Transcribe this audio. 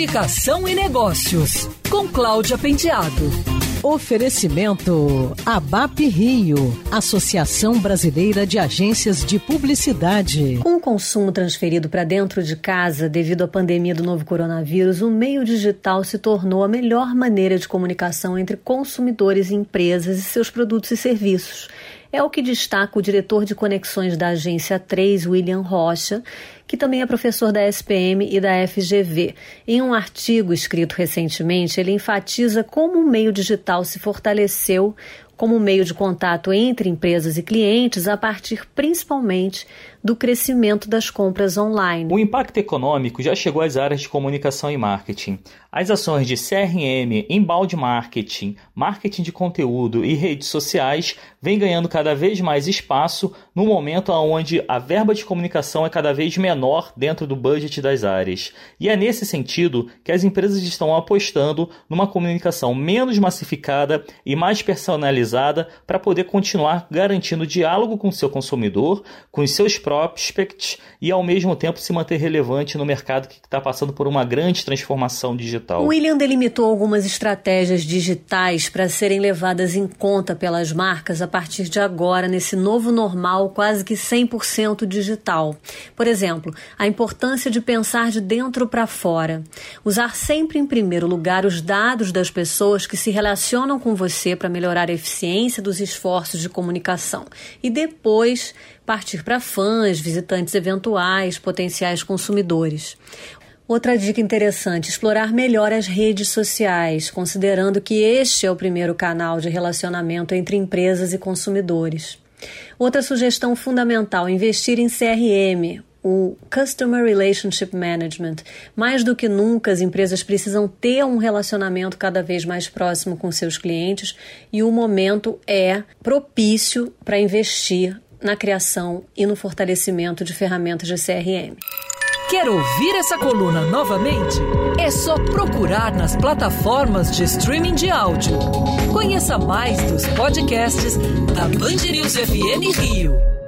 Comunicação e Negócios, com Cláudia Penteado. Oferecimento ABAP Rio, Associação Brasileira de Agências de Publicidade. Com o consumo transferido para dentro de casa devido à pandemia do novo coronavírus, o meio digital se tornou a melhor maneira de comunicação entre consumidores e empresas e seus produtos e serviços. É o que destaca o diretor de conexões da agência 3, William Rocha, que também é professor da SPM e da FGV. Em um artigo escrito recentemente, ele enfatiza como o meio digital se fortaleceu como meio de contato entre empresas e clientes a partir principalmente do crescimento das compras online. O impacto econômico já chegou às áreas de comunicação e marketing. As ações de CRM, embalde marketing, marketing de conteúdo e redes sociais vêm ganhando cada vez mais espaço no momento onde a verba de comunicação é cada vez menor dentro do budget das áreas. E é nesse sentido que as empresas estão apostando numa comunicação menos massificada e mais personalizada para poder continuar garantindo diálogo com seu consumidor, com os seus prospects e ao mesmo tempo se manter relevante no mercado que está passando por uma grande transformação digital. William delimitou algumas estratégias digitais para serem levadas em conta pelas marcas a partir de agora, nesse novo normal quase que 100% digital. Por exemplo, a importância de pensar de dentro para fora. Usar sempre em primeiro lugar os dados das pessoas que se relacionam com você para melhorar a eficiência dos esforços de comunicação. E depois partir para fãs, visitantes eventuais, potenciais consumidores. Outra dica interessante: explorar melhor as redes sociais, considerando que este é o primeiro canal de relacionamento entre empresas e consumidores. Outra sugestão fundamental: investir em CRM, o Customer Relationship Management. Mais do que nunca, as empresas precisam ter um relacionamento cada vez mais próximo com seus clientes e o momento é propício para investir na criação e no fortalecimento de ferramentas de CRM. Quer ouvir essa coluna novamente? É só procurar nas plataformas de streaming de áudio. Conheça mais dos podcasts da Band News FM Rio.